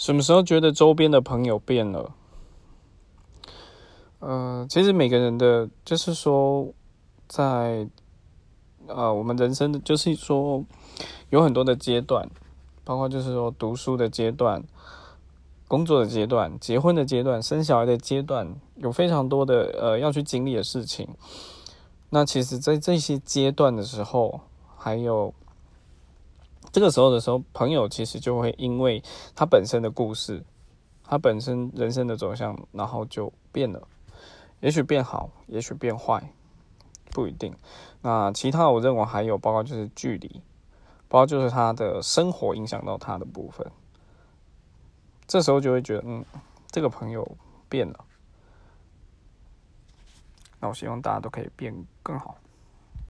什么时候觉得周边的朋友变了？呃，其实每个人的，就是说，在呃我们人生的，就是说有很多的阶段，包括就是说读书的阶段、工作的阶段、结婚的阶段、生小孩的阶段，有非常多的呃要去经历的事情。那其实，在这些阶段的时候，还有这个时候的时候，朋友其实就会因为他本身的故事，他本身人生的走向，然后就变了。也许变好，也许变坏，不一定。那其他我认为还有包括就是距离，包括就是他的生活影响到他的部分。这时候就会觉得，嗯，这个朋友变了。那我希望大家都可以变更好。